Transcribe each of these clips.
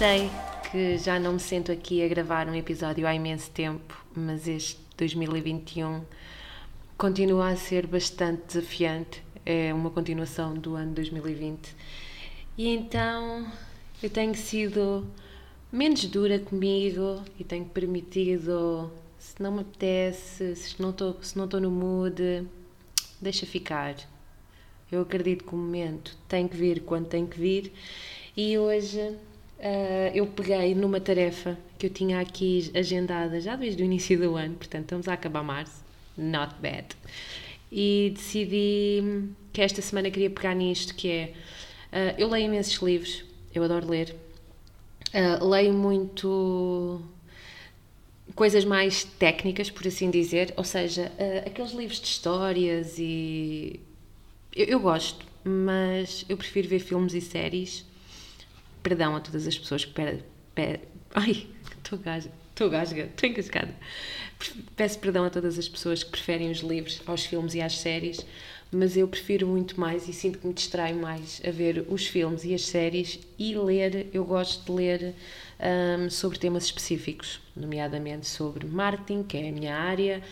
sei que já não me sento aqui a gravar um episódio há imenso tempo, mas este 2021 continua a ser bastante desafiante. É uma continuação do ano 2020. E então eu tenho sido menos dura comigo e tenho permitido, se não me apetece, se não estou, se não estou no mood, deixa ficar. Eu acredito que o momento tem que vir quando tem que vir e hoje uh, eu peguei numa tarefa que eu tinha aqui agendada já desde o início do ano, portanto estamos a acabar março, not bad. E decidi que esta semana queria pegar nisto, que é, uh, eu leio imensos livros, eu adoro ler, uh, leio muito coisas mais técnicas, por assim dizer, ou seja, uh, aqueles livros de histórias e eu, eu, gosto, mas eu prefiro ver filmes e séries. Perdão a todas as pessoas que. Pera, pera, ai, estou gasga, estou gasga, estou encascada. Peço perdão a todas as pessoas que preferem os livros aos filmes e às séries, mas eu prefiro muito mais e sinto que me distraio mais a ver os filmes e as séries e ler. Eu gosto de ler um, sobre temas específicos, nomeadamente sobre marketing, que é a minha área,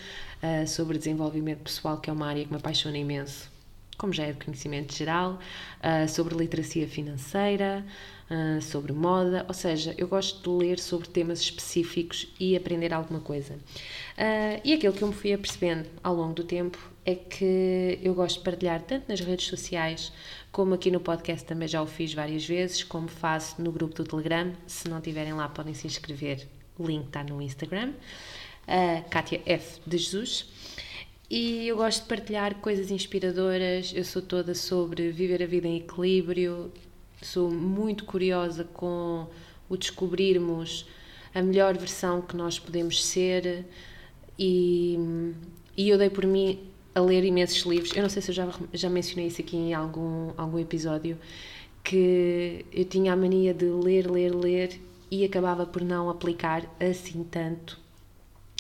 uh, sobre desenvolvimento pessoal, que é uma área que me apaixona imenso como já é de conhecimento geral, uh, sobre literacia financeira, uh, sobre moda, ou seja, eu gosto de ler sobre temas específicos e aprender alguma coisa. Uh, e aquilo que eu me fui apercebendo ao longo do tempo é que eu gosto de partilhar tanto nas redes sociais como aqui no podcast também já o fiz várias vezes, como faço no grupo do Telegram. Se não tiverem lá, podem se inscrever. O link está no Instagram. Uh, Kátia F. de Jesus. E eu gosto de partilhar coisas inspiradoras. Eu sou toda sobre viver a vida em equilíbrio. Sou muito curiosa com o descobrirmos a melhor versão que nós podemos ser. E, e eu dei por mim a ler imensos livros. Eu não sei se eu já, já mencionei isso aqui em algum, algum episódio. Que eu tinha a mania de ler, ler, ler e acabava por não aplicar assim tanto.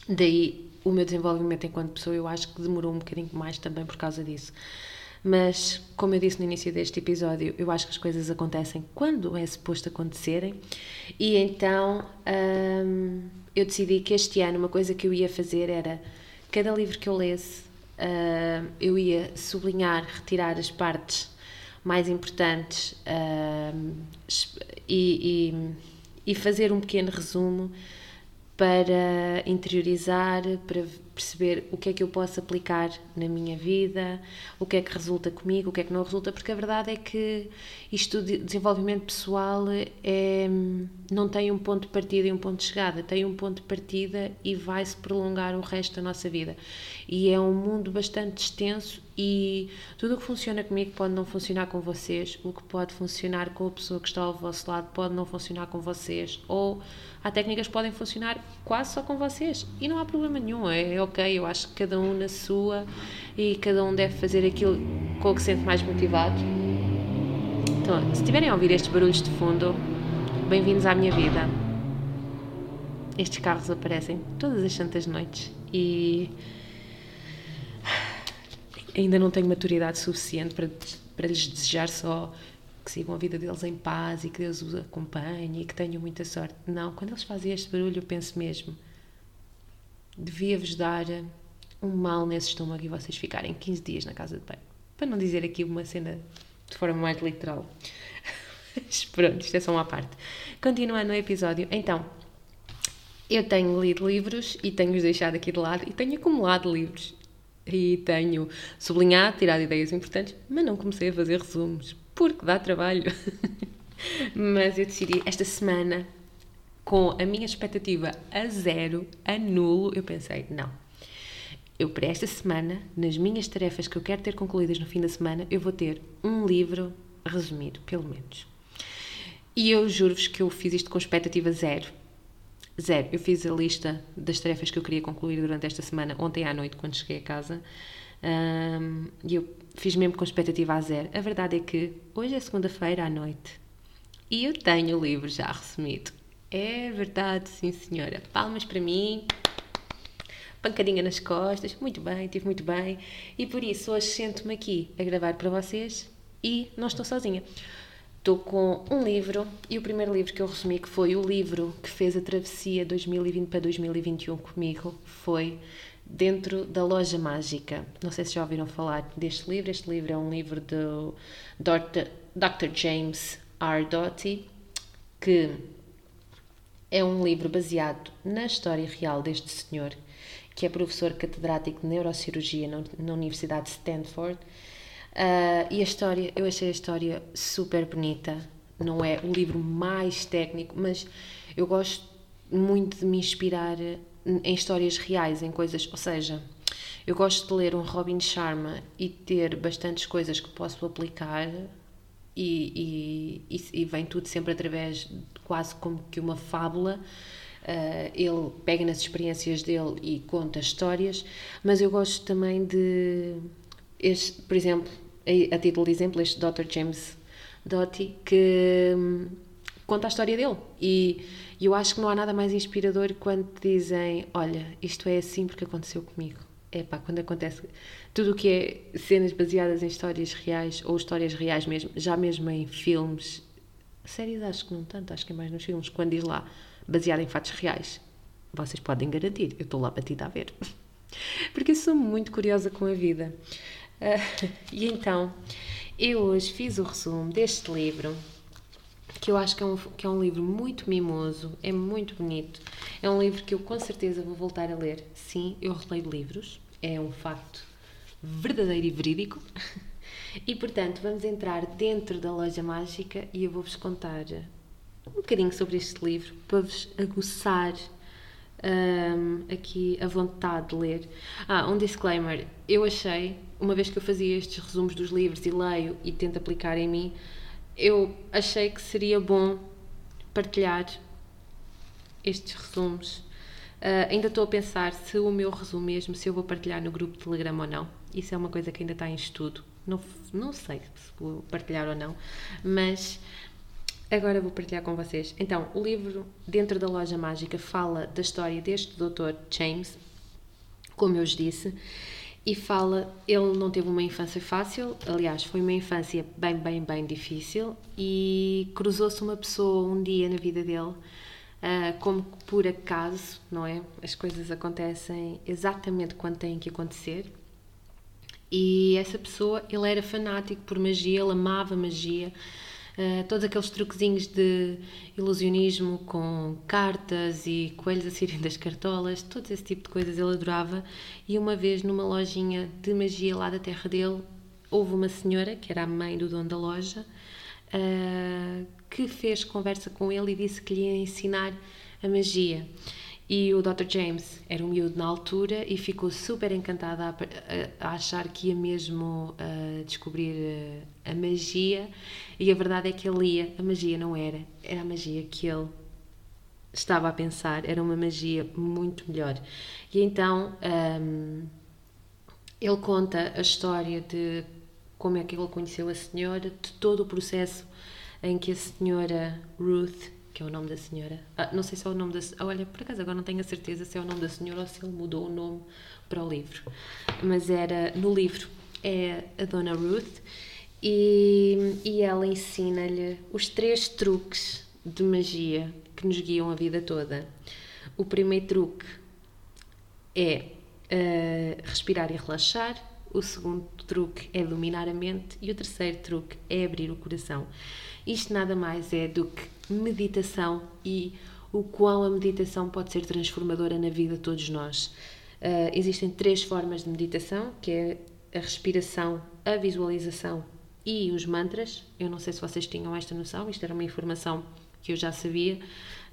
Daí o meu desenvolvimento enquanto pessoa eu acho que demorou um bocadinho mais também por causa disso. Mas, como eu disse no início deste episódio, eu acho que as coisas acontecem quando é suposto acontecerem, e então hum, eu decidi que este ano uma coisa que eu ia fazer era cada livro que eu lesse, hum, eu ia sublinhar, retirar as partes mais importantes hum, e, e, e fazer um pequeno resumo para interiorizar, para perceber o que é que eu posso aplicar na minha vida, o que é que resulta comigo, o que é que não resulta, porque a verdade é que isto de desenvolvimento pessoal é, não tem um ponto de partida e um ponto de chegada, tem um ponto de partida e vai-se prolongar o resto da nossa vida. E é um mundo bastante extenso e tudo o que funciona comigo pode não funcionar com vocês, o que pode funcionar com a pessoa que está ao vosso lado pode não funcionar com vocês, ou há técnicas que podem funcionar quase só com vocês e não há problema nenhum, é, é ok, eu acho que cada um na sua e cada um deve fazer aquilo com o que se sente mais motivado. Então, se estiverem a ouvir estes barulhos de fundo, bem-vindos à minha vida. Estes carros aparecem todas as santas noites e ainda não tenho maturidade suficiente para, para lhes desejar só que sigam a vida deles em paz e que Deus os acompanhe e que tenham muita sorte. Não, quando eles fazem este barulho, eu penso mesmo: devia-vos dar um mal nesse estômago e vocês ficarem 15 dias na casa de banho. Para não dizer aqui uma cena de forma mais literal. Mas pronto, isto é só uma parte. Continuando o episódio, então, eu tenho lido livros e tenho-os deixado aqui de lado e tenho acumulado livros e tenho sublinhado, tirado ideias importantes, mas não comecei a fazer resumos porque dá trabalho. Mas eu decidi esta semana, com a minha expectativa a zero, a nulo, eu pensei: não. Eu, para esta semana, nas minhas tarefas que eu quero ter concluídas no fim da semana, eu vou ter um livro resumido, pelo menos. E eu juro-vos que eu fiz isto com expectativa zero. Zero. Eu fiz a lista das tarefas que eu queria concluir durante esta semana, ontem à noite, quando cheguei a casa. Um, e eu fiz mesmo com expectativa a zero. A verdade é que hoje é segunda-feira à noite e eu tenho o livro já resumido. É verdade, sim senhora. Palmas para mim. Pancadinha nas costas. Muito bem, tive muito bem. E por isso hoje sento-me aqui a gravar para vocês e não estou sozinha. Estou com um livro e o primeiro livro que eu resumi, que foi o livro que fez a travessia 2020 para 2021 comigo, foi Dentro da Loja Mágica. Não sei se já ouviram falar deste livro. Este livro é um livro do Dr. Dr. James R. Doty, que é um livro baseado na história real deste senhor, que é professor catedrático de neurocirurgia na Universidade de Stanford Uh, e a história, eu achei a história super bonita. Não é o livro mais técnico, mas eu gosto muito de me inspirar em histórias reais, em coisas. Ou seja, eu gosto de ler um Robin Sharma e ter bastantes coisas que posso aplicar e, e, e, vem tudo sempre através de quase como que uma fábula. Uh, ele pega nas experiências dele e conta histórias, mas eu gosto também de, este, por exemplo, a título de exemplo, este Dr. James Doty, que hum, conta a história dele. E eu acho que não há nada mais inspirador quando dizem: Olha, isto é assim porque aconteceu comigo. É pá, quando acontece tudo o que é cenas baseadas em histórias reais ou histórias reais mesmo, já mesmo em filmes, séries acho que não tanto, acho que é mais nos filmes, quando diz lá baseado em fatos reais, vocês podem garantir, eu estou lá batida a ver. Porque eu sou muito curiosa com a vida. Uh, e então, eu hoje fiz o resumo deste livro, que eu acho que é, um, que é um livro muito mimoso, é muito bonito. É um livro que eu com certeza vou voltar a ler. Sim, eu releio livros, é um facto verdadeiro e verídico. E portanto, vamos entrar dentro da loja mágica e eu vou-vos contar um bocadinho sobre este livro para vos aguçar um, aqui a vontade de ler. Ah, um disclaimer: eu achei uma vez que eu fazia estes resumos dos livros e leio e tento aplicar em mim, eu achei que seria bom partilhar estes resumos. Uh, ainda estou a pensar se o meu resumo mesmo, se eu vou partilhar no grupo de Telegram ou não. Isso é uma coisa que ainda está em estudo. Não, não sei se vou partilhar ou não, mas agora vou partilhar com vocês. Então, o livro Dentro da Loja Mágica fala da história deste Dr. James, como eu vos disse, e fala, ele não teve uma infância fácil, aliás, foi uma infância bem, bem, bem difícil e cruzou-se uma pessoa um dia na vida dele, uh, como por acaso, não é? As coisas acontecem exatamente quando têm que acontecer. E essa pessoa, ele era fanático por magia, ele amava magia, Uh, todos aqueles truquezinhos de ilusionismo com cartas e coelhos a saírem das cartolas, todo esse tipo de coisas ele adorava. E uma vez numa lojinha de magia lá da terra dele, houve uma senhora, que era a mãe do dono da loja, uh, que fez conversa com ele e disse que lhe ia ensinar a magia. E o Dr. James era um miúdo na altura e ficou super encantada a, a, a achar que ia mesmo uh, descobrir uh, a magia. E a verdade é que ele ia, a magia não era, era a magia que ele estava a pensar, era uma magia muito melhor. E então um, ele conta a história de como é que ele conheceu a senhora, de todo o processo em que a senhora Ruth que é o nome da senhora. Ah, não sei se é o nome da. Olha, por acaso agora não tenho a certeza se é o nome da senhora ou se ele mudou o nome para o livro. Mas era. No livro é a Dona Ruth e, e ela ensina-lhe os três truques de magia que nos guiam a vida toda. O primeiro truque é uh, respirar e relaxar. O segundo truque é dominar a mente e o terceiro truque é abrir o coração. Isto nada mais é do que meditação e o quão a meditação pode ser transformadora na vida de todos nós. Uh, existem três formas de meditação, que é a respiração, a visualização e os mantras. Eu não sei se vocês tinham esta noção, isto era uma informação que eu já sabia,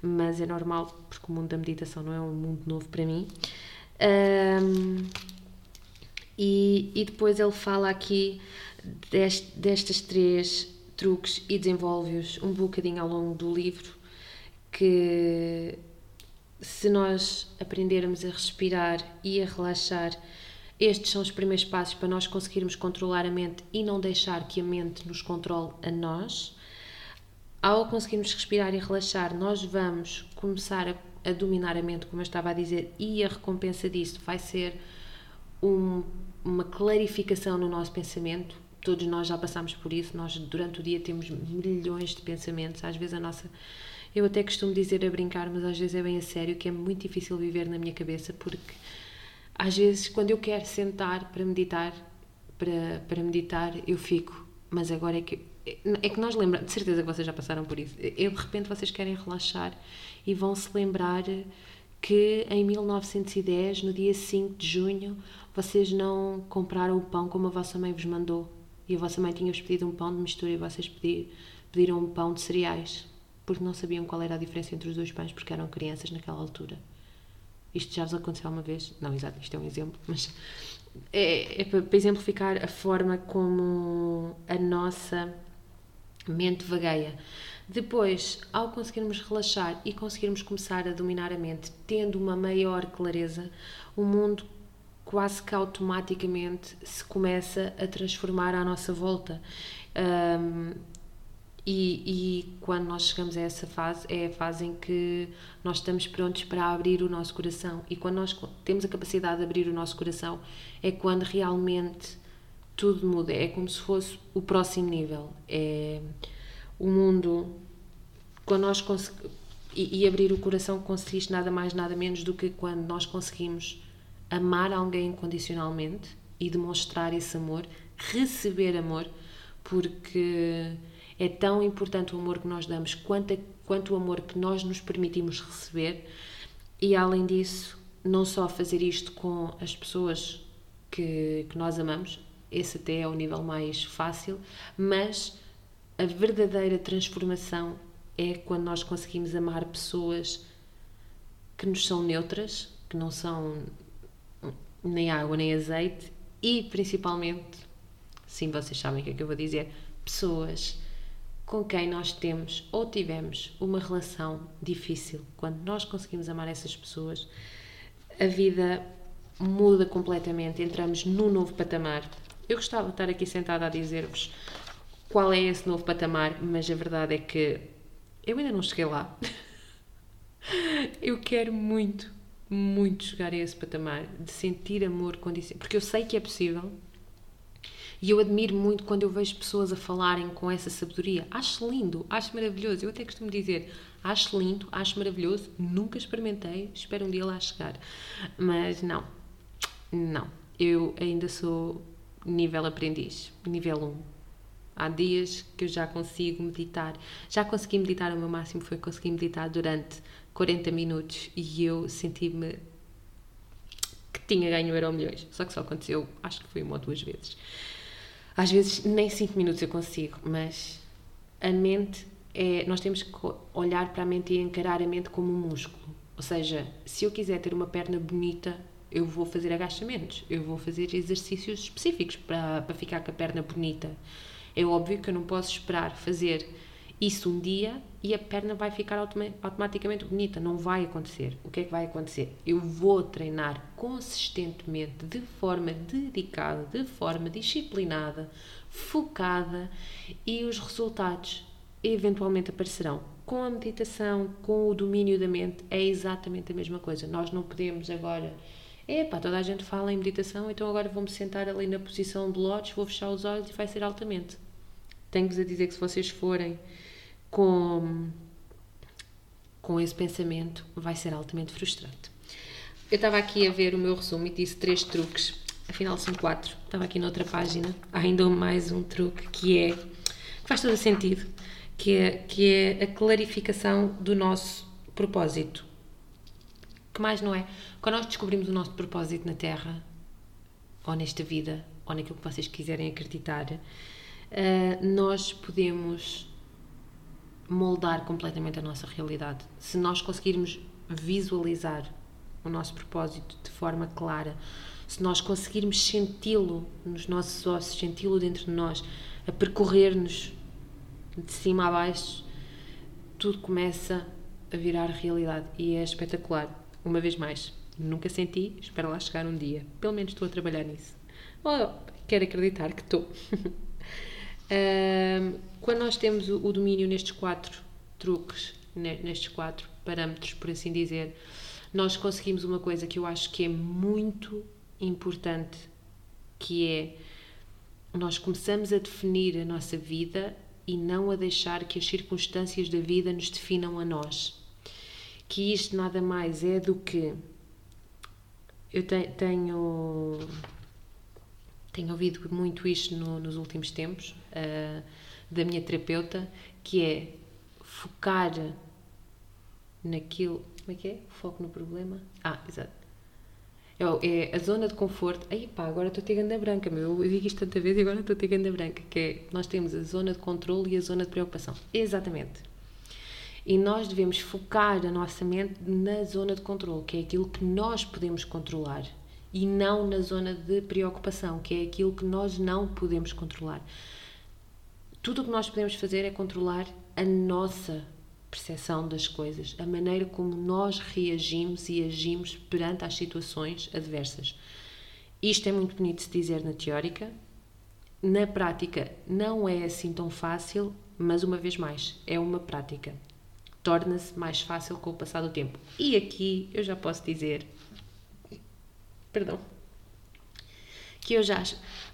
mas é normal porque o mundo da meditação não é um mundo novo para mim. Um, e, e depois ele fala aqui dest, destas três truques e desenvolve-os um bocadinho ao longo do livro que se nós aprendermos a respirar e a relaxar, estes são os primeiros passos para nós conseguirmos controlar a mente e não deixar que a mente nos controle a nós. Ao conseguirmos respirar e relaxar, nós vamos começar a, a dominar a mente, como eu estava a dizer, e a recompensa disso vai ser um, uma clarificação no nosso pensamento, Todos nós já passamos por isso, nós durante o dia temos milhões de pensamentos, às vezes a nossa. Eu até costumo dizer a brincar, mas às vezes é bem a sério que é muito difícil viver na minha cabeça porque às vezes quando eu quero sentar para meditar, para, para meditar, eu fico, mas agora é que é que nós lembramos, de certeza que vocês já passaram por isso. Eu, de repente vocês querem relaxar e vão se lembrar que em 1910, no dia 5 de junho, vocês não compraram o pão como a vossa mãe vos mandou. E a vossa mãe tinha-vos pedido um pão de mistura e vocês pediram um pão de cereais. Porque não sabiam qual era a diferença entre os dois pães, porque eram crianças naquela altura. Isto já vos aconteceu uma vez? Não, exato, isto é um exemplo, mas é, é para exemplificar a forma como a nossa mente vagueia. Depois, ao conseguirmos relaxar e conseguirmos começar a dominar a mente, tendo uma maior clareza, o mundo quase que automaticamente se começa a transformar à nossa volta. Um, e, e, quando nós chegamos a essa fase, é a fase em que nós estamos prontos para abrir o nosso coração. E quando nós temos a capacidade de abrir o nosso coração, é quando realmente tudo muda. É como se fosse o próximo nível. É o mundo. Quando nós. E, e abrir o coração consiste nada mais, nada menos do que quando nós conseguimos amar alguém incondicionalmente e demonstrar esse amor, receber amor, porque é tão importante o amor que nós damos quanto, a, quanto o amor que nós nos permitimos receber. E além disso, não só fazer isto com as pessoas que, que nós amamos, esse até é o nível mais fácil, mas a verdadeira transformação é quando nós conseguimos amar pessoas que nos são neutras, que não são nem água nem azeite e principalmente, sim, vocês sabem o que é que eu vou dizer, pessoas com quem nós temos ou tivemos uma relação difícil. Quando nós conseguimos amar essas pessoas, a vida muda completamente, entramos num novo patamar eu gostava de estar aqui sentada a dizer-vos qual é esse novo patamar, mas a verdade é que eu ainda não cheguei lá. eu quero muito, muito chegar a esse patamar de sentir amor porque eu sei que é possível. E eu admiro muito quando eu vejo pessoas a falarem com essa sabedoria. Acho lindo, acho maravilhoso. Eu até costumo dizer, acho lindo, acho maravilhoso. Nunca experimentei, espero um dia lá chegar. Mas não, não. Eu ainda sou nível aprendiz, nível 1. Há dias que eu já consigo meditar. Já consegui meditar, o meu máximo foi conseguir meditar durante 40 minutos e eu senti-me que tinha ganho euro milhões. Só que só aconteceu, acho que foi uma ou duas vezes. Às vezes nem 5 minutos eu consigo, mas a mente é. Nós temos que olhar para a mente e encarar a mente como um músculo. Ou seja, se eu quiser ter uma perna bonita, eu vou fazer agachamentos, eu vou fazer exercícios específicos para, para ficar com a perna bonita. É óbvio que eu não posso esperar fazer isso um dia e a perna vai ficar automaticamente bonita. Não vai acontecer. O que é que vai acontecer? Eu vou treinar consistentemente, de forma dedicada, de forma disciplinada, focada e os resultados eventualmente aparecerão. Com a meditação, com o domínio da mente, é exatamente a mesma coisa. Nós não podemos agora Epá, toda a gente fala em meditação, então agora vou-me sentar ali na posição de lótus, vou fechar os olhos e vai ser altamente. Tenho-vos a dizer que se vocês forem com, com esse pensamento, vai ser altamente frustrante. Eu estava aqui a ver o meu resumo e disse três truques, afinal são quatro. Estava aqui noutra página, há ainda mais um truque que é, que faz todo sentido, que é, que é a clarificação do nosso propósito que mais não é? Quando nós descobrimos o nosso propósito na Terra, ou nesta vida, ou naquilo que vocês quiserem acreditar, uh, nós podemos moldar completamente a nossa realidade. Se nós conseguirmos visualizar o nosso propósito de forma clara, se nós conseguirmos senti-lo nos nossos ossos, senti-lo dentro de nós, a percorrer-nos de cima a baixo, tudo começa a virar realidade e é espetacular uma vez mais, nunca senti, espero lá chegar um dia. Pelo menos estou a trabalhar nisso. Ou quero acreditar que estou. quando nós temos o, o domínio nestes quatro truques, nestes quatro parâmetros, por assim dizer, nós conseguimos uma coisa que eu acho que é muito importante, que é nós começamos a definir a nossa vida e não a deixar que as circunstâncias da vida nos definam a nós. Que isto nada mais é do que eu te, tenho tenho ouvido muito isto no, nos últimos tempos uh, da minha terapeuta, que é focar naquilo. Como é que é? Foco no problema. Ah, exato. É, é a zona de conforto. Aí pá, agora estou a ter ganda branca, meu. Eu digo isto tanta vez e agora estou a ter ganda branca. Que é, nós temos a zona de controle e a zona de preocupação. Exatamente. E nós devemos focar a nossa mente na zona de controle, que é aquilo que nós podemos controlar. E não na zona de preocupação, que é aquilo que nós não podemos controlar. Tudo o que nós podemos fazer é controlar a nossa percepção das coisas, a maneira como nós reagimos e agimos perante as situações adversas. Isto é muito bonito de se dizer na teórica, na prática não é assim tão fácil, mas uma vez mais, é uma prática. Torna-se mais fácil com o passar do tempo. E aqui eu já posso dizer, perdão, que eu já,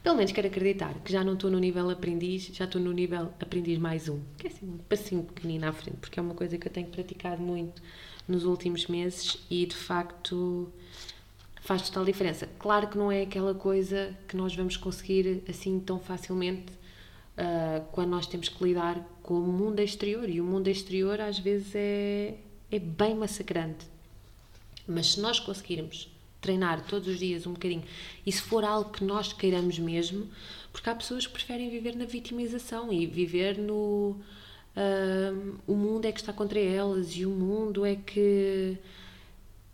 pelo menos quero acreditar, que já não estou no nível aprendiz, já estou no nível aprendiz mais um, que é assim um passinho pequenino à frente, porque é uma coisa que eu tenho praticado muito nos últimos meses e de facto faz total diferença. Claro que não é aquela coisa que nós vamos conseguir assim tão facilmente uh, quando nós temos que lidar com o mundo exterior e o mundo exterior às vezes é, é bem massacrante. Mas se nós conseguirmos treinar todos os dias um bocadinho, e se for algo que nós queiramos mesmo, porque há pessoas que preferem viver na vitimização e viver no. Uh, o mundo é que está contra elas e o mundo é que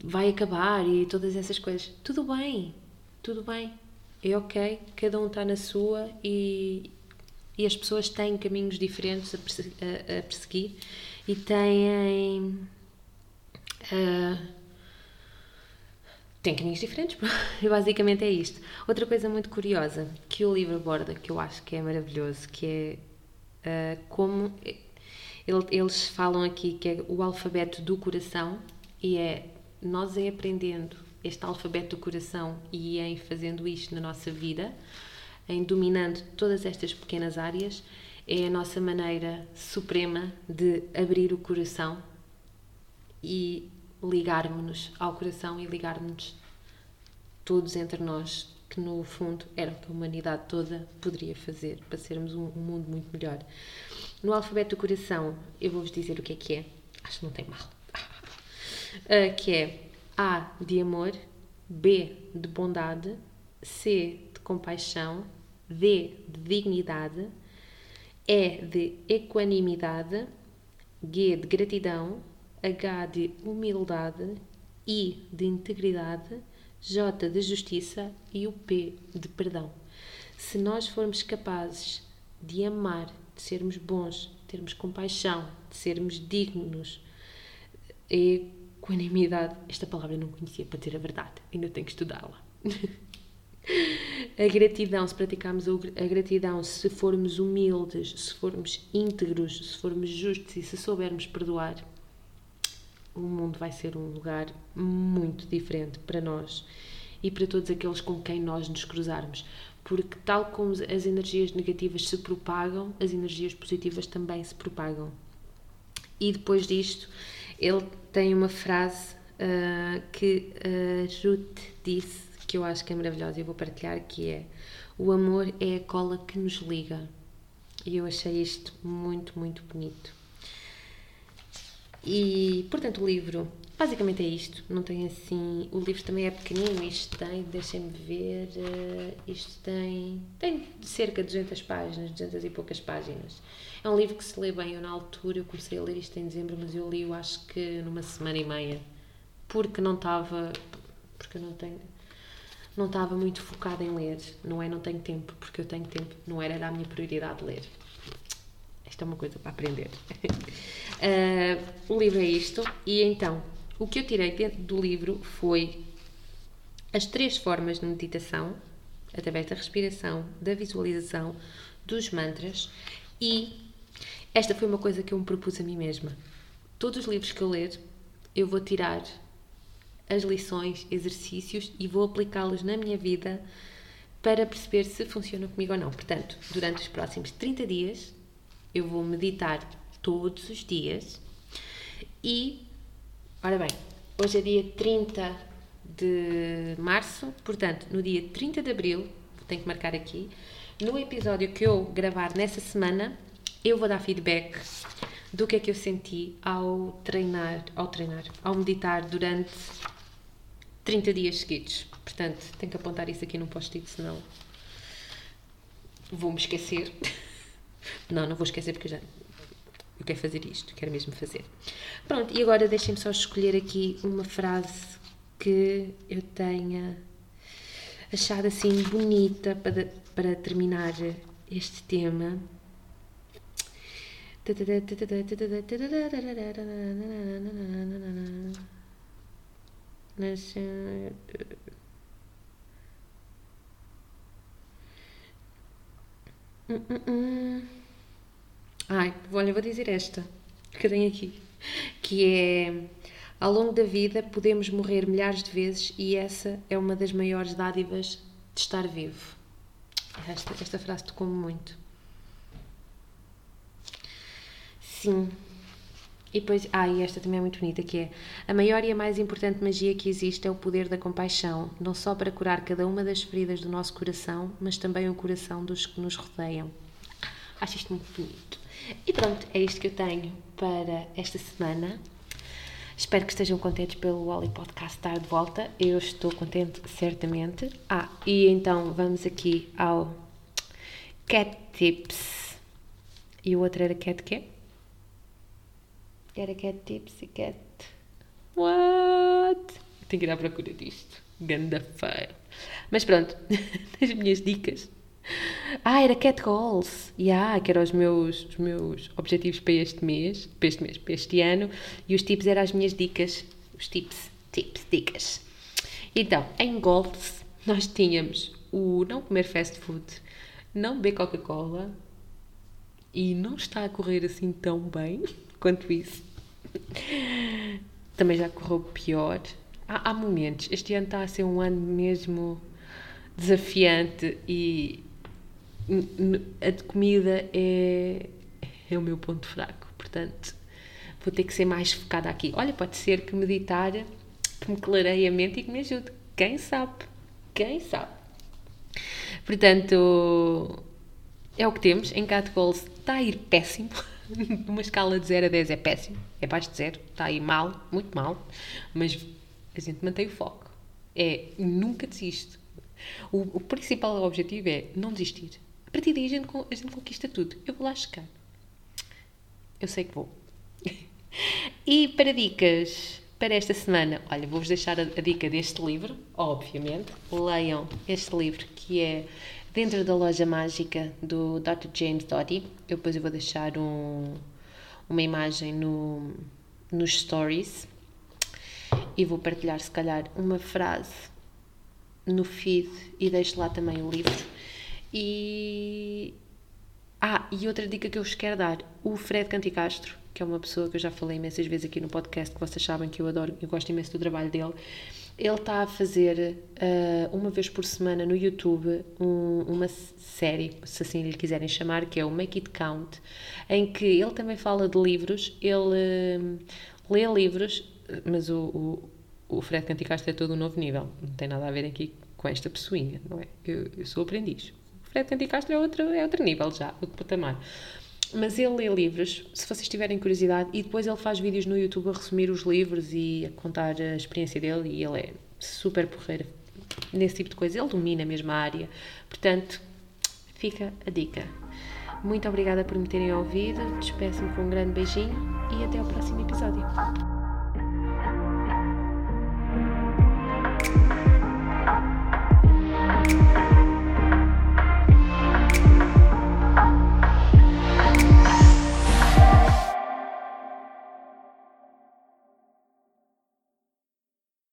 vai acabar e todas essas coisas. Tudo bem, tudo bem, é ok, cada um está na sua e, e as pessoas têm caminhos diferentes a, a, a perseguir e têm. Uh, tem caminhos diferentes, basicamente é isto. Outra coisa muito curiosa que o livro aborda, que eu acho que é maravilhoso, que é uh, como ele, eles falam aqui que é o alfabeto do coração e é nós em aprendendo este alfabeto do coração e em fazendo isto na nossa vida, em dominando todas estas pequenas áreas, é a nossa maneira suprema de abrir o coração e ligarmos-nos ao coração e ligarmos-nos todos entre nós, que no fundo era o que a humanidade toda poderia fazer para sermos um, um mundo muito melhor. No alfabeto do coração, eu vou-vos dizer o que é que é, acho que não tem mal, uh, que é A de amor, B de bondade, C de compaixão, D de dignidade, E de equanimidade, G de gratidão, H de humildade, I de integridade, J de justiça e o P de perdão. Se nós formos capazes de amar, de sermos bons, de termos compaixão, de sermos dignos, equanimidade, esta palavra eu não conhecia para ter a verdade, ainda tenho que estudá-la. a gratidão, se praticarmos a gratidão, se formos humildes, se formos íntegros, se formos justos e se soubermos perdoar, o mundo vai ser um lugar muito diferente para nós e para todos aqueles com quem nós nos cruzarmos. Porque, tal como as energias negativas se propagam, as energias positivas também se propagam. E depois disto, ele tem uma frase uh, que a Ruth disse, que eu acho que é maravilhosa e eu vou partilhar, que é o amor é a cola que nos liga. E eu achei isto muito, muito bonito. E, portanto, o livro basicamente é isto. Não tem assim. O livro também é pequenino. Isto tem, deixem-me ver. Uh, isto tem. Tem cerca de 200 páginas, 200 e poucas páginas. É um livro que se lê bem. Eu, na altura, eu comecei a ler isto em dezembro, mas eu li, eu acho que numa semana e meia. Porque não estava. Porque eu não tenho. Não estava muito focada em ler. Não é não tenho tempo, porque eu tenho tempo. Não era, era a minha prioridade ler. Isto é uma coisa para aprender. uh, o livro é isto. E então, o que eu tirei do livro foi as três formas de meditação, através da respiração, da visualização, dos mantras. E esta foi uma coisa que eu me propus a mim mesma. Todos os livros que eu ler, eu vou tirar as lições, exercícios e vou aplicá-los na minha vida para perceber se funciona comigo ou não. Portanto, durante os próximos 30 dias, eu vou meditar todos os dias e, ora bem, hoje é dia 30 de março, portanto, no dia 30 de abril, tenho que marcar aqui, no episódio que eu gravar nessa semana, eu vou dar feedback do que é que eu senti ao treinar, ao treinar, ao meditar durante 30 dias seguidos. Portanto, tenho que apontar isso aqui num post-it, senão vou-me esquecer. Não, não vou esquecer porque já eu quero fazer isto, quero mesmo fazer. Pronto, e agora deixem-me só escolher aqui uma frase que eu tenha achado assim bonita para, para terminar este tema. Hum, hum, hum. Ai, olha, vou dizer esta que tenho aqui, que é ao longo da vida podemos morrer milhares de vezes e essa é uma das maiores dádivas de estar vivo. Esta, esta frase tocou-me muito. Sim. E depois, ah, e esta também é muito bonita, que é a maior e a mais importante magia que existe é o poder da compaixão, não só para curar cada uma das feridas do nosso coração, mas também o coração dos que nos rodeiam. Acho isto muito bonito. E pronto, é isto que eu tenho para esta semana. Espero que estejam contentes pelo Wally Podcast estar de volta. Eu estou contente, certamente. Ah, e então vamos aqui ao Cat Tips. E o outro era Cat quê? Era Cat Tips e Cat. What? Tenho que ir à procura disto. Ganda. Mas pronto, as minhas dicas. Ah, era Cat Goals. Yeah, que eram os meus, os meus objetivos para este mês, para este mês, para este ano. E os tips eram as minhas dicas. Os tips, tips, dicas. Então, em goals, nós tínhamos o não comer fast food, não beber Coca-Cola e não está a correr assim tão bem quanto isso. Também já correu pior. Há, há momentos. Este ano está a ser um ano mesmo desafiante e a comida é, é o meu ponto fraco. Portanto, vou ter que ser mais focada aqui. Olha, pode ser que meditar que me clareie a mente e que me ajude. Quem sabe? Quem sabe? Portanto, é o que temos. Em Cat Goals está a ir péssimo. Numa escala de 0 a 10 é péssimo. É abaixo de 0. Está aí mal, muito mal. Mas a gente mantém o foco. É nunca desisto. O, o principal objetivo é não desistir. A partir daí a gente, a gente conquista tudo. Eu vou lá chegar. Eu sei que vou. e para dicas para esta semana, olha, vou-vos deixar a, a, dica deste livro, obviamente. Leiam este livro que é Dentro da Loja Mágica do Dr. James Doty. Eu depois eu vou deixar um, uma imagem no, nos stories e vou partilhar, se calhar, uma frase no feed e deixo lá também o livro e. Ah, e outra dica que eu vos quero dar: o Fred Canticastro, que é uma pessoa que eu já falei imensas vezes aqui no podcast, que vocês sabem que eu adoro, eu gosto imenso do trabalho dele. Ele está a fazer uh, uma vez por semana no YouTube um, uma série, se assim lhe quiserem chamar, que é o Make It Count, em que ele também fala de livros, ele uh, lê livros, mas o, o, o Fred Canticastro é todo um novo nível, não tem nada a ver aqui com esta pessoinha, não é? Eu, eu sou aprendiz. Fred Canticastro é outro, é outro nível já, outro patamar. Mas ele lê livros, se vocês tiverem curiosidade, e depois ele faz vídeos no YouTube a resumir os livros e a contar a experiência dele, e ele é super porreiro nesse tipo de coisa. Ele domina a área. Portanto, fica a dica. Muito obrigada por me terem ouvido. Despeço-me com um grande beijinho e até ao próximo episódio.